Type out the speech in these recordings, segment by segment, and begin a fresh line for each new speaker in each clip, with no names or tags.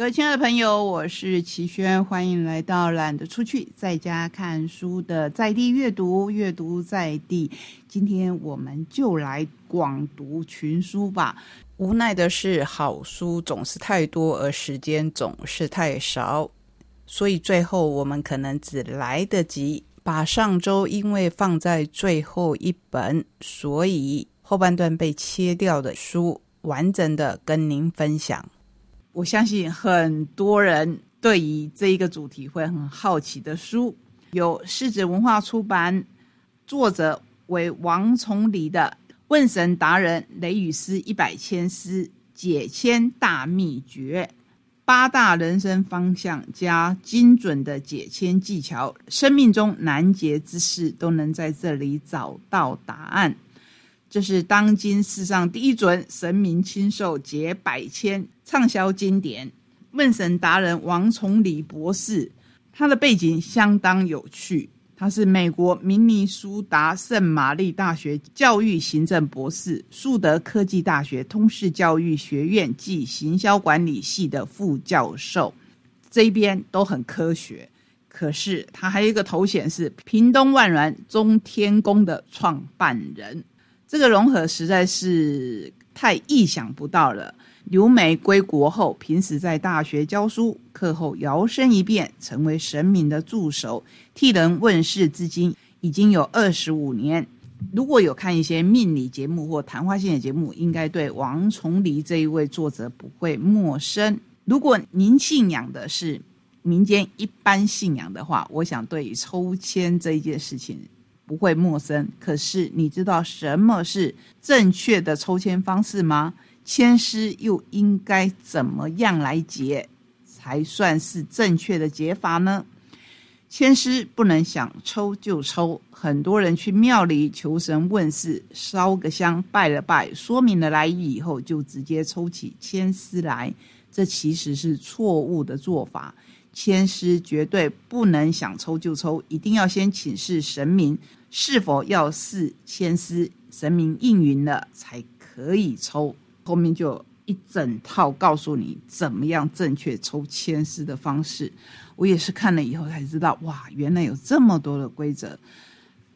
各位亲爱的朋友，我是齐轩，欢迎来到懒得出去在家看书的在地阅读，阅读在地。今天我们就来广读群书吧。无奈的是，好书总是太多，而时间总是太少，所以最后我们可能只来得及把上周因为放在最后一本，所以后半段被切掉的书，完整的跟您分享。我相信很多人对于这一个主题会很好奇的书，有世子文化出版，作者为王崇礼的《问神达人雷雨诗一百千诗解签大秘诀》，八大人生方向加精准的解签技巧，生命中难解之事都能在这里找到答案。这是当今世上第一准神明亲授解百千畅销经典《问神达人》王崇礼博士，他的背景相当有趣。他是美国明尼苏达圣玛丽大学教育行政博士，树德科技大学通识教育学院暨行销管理系的副教授，这边都很科学。可是他还有一个头衔是屏东万峦中天宫的创办人。这个融合实在是太意想不到了。刘梅归国后，平时在大学教书，课后摇身一变成为神明的助手，替人问世，至今已经有二十五年。如果有看一些命理节目或谈话性的节目，应该对王崇礼这一位作者不会陌生。如果您信仰的是民间一般信仰的话，我想对抽签这一件事情。不会陌生，可是你知道什么是正确的抽签方式吗？签师又应该怎么样来解才算是正确的解法呢？签师不能想抽就抽，很多人去庙里求神问事，烧个香拜了拜，说明了来意以后，就直接抽起签师来，这其实是错误的做法。签诗绝对不能想抽就抽，一定要先请示神明。是否要试签诗？神明应允了才可以抽。后面就一整套告诉你怎么样正确抽签诗的方式。我也是看了以后才知道，哇，原来有这么多的规则。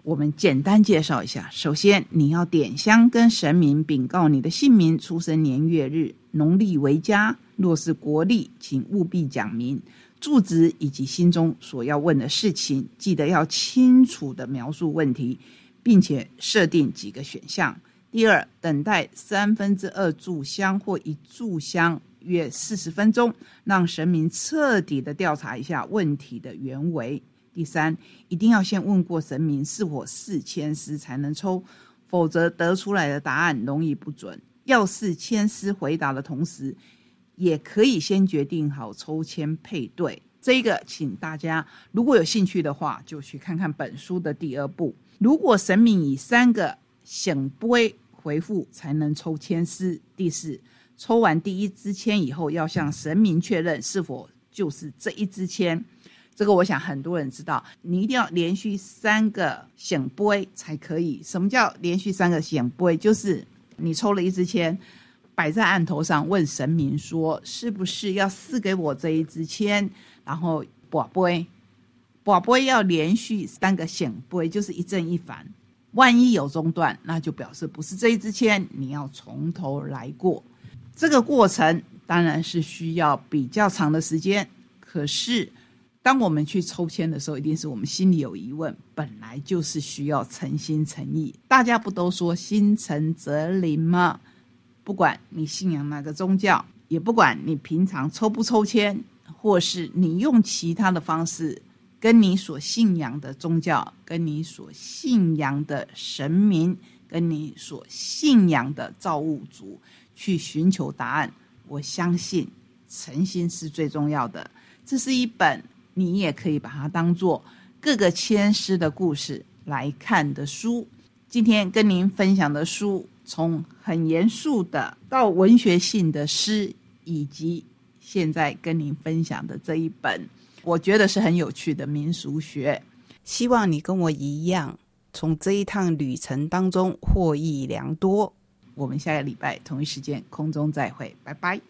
我们简单介绍一下。首先，你要点香跟神明禀告你的姓名、出生年月日，农历为佳。若是国历，请务必讲明。住址以及心中所要问的事情，记得要清楚的描述问题，并且设定几个选项。第二，等待三分之二炷香或一炷香约四十分钟，让神明彻底的调查一下问题的原委。第三，一定要先问过神明是否四千丝才能抽，否则得出来的答案容易不准。要是千丝回答的同时。也可以先决定好抽签配对，这个请大家如果有兴趣的话，就去看看本书的第二部。如果神明以三个醒杯回复，才能抽签师。第四，抽完第一支签以后，要向神明确认是否就是这一支签。这个我想很多人知道，你一定要连续三个醒杯才可以。什么叫连续三个醒杯？就是你抽了一支签。摆在案头上，问神明说：“是不是要赐给我这一支签？”然后宝贝，宝贝要连续三个显杯，就是一正一反。万一有中断，那就表示不是这一支签，你要从头来过。这个过程当然是需要比较长的时间。可是，当我们去抽签的时候，一定是我们心里有疑问，本来就是需要诚心诚意。大家不都说心诚则灵吗？不管你信仰哪个宗教，也不管你平常抽不抽签，或是你用其他的方式，跟你所信仰的宗教、跟你所信仰的神明、跟你所信仰的造物主去寻求答案，我相信诚心是最重要的。这是一本你也可以把它当做各个签师的故事来看的书。今天跟您分享的书。从很严肃的到文学性的诗，以及现在跟您分享的这一本，我觉得是很有趣的民俗学。希望你跟我一样，从这一趟旅程当中获益良多。我们下个礼拜同一时间空中再会，拜拜。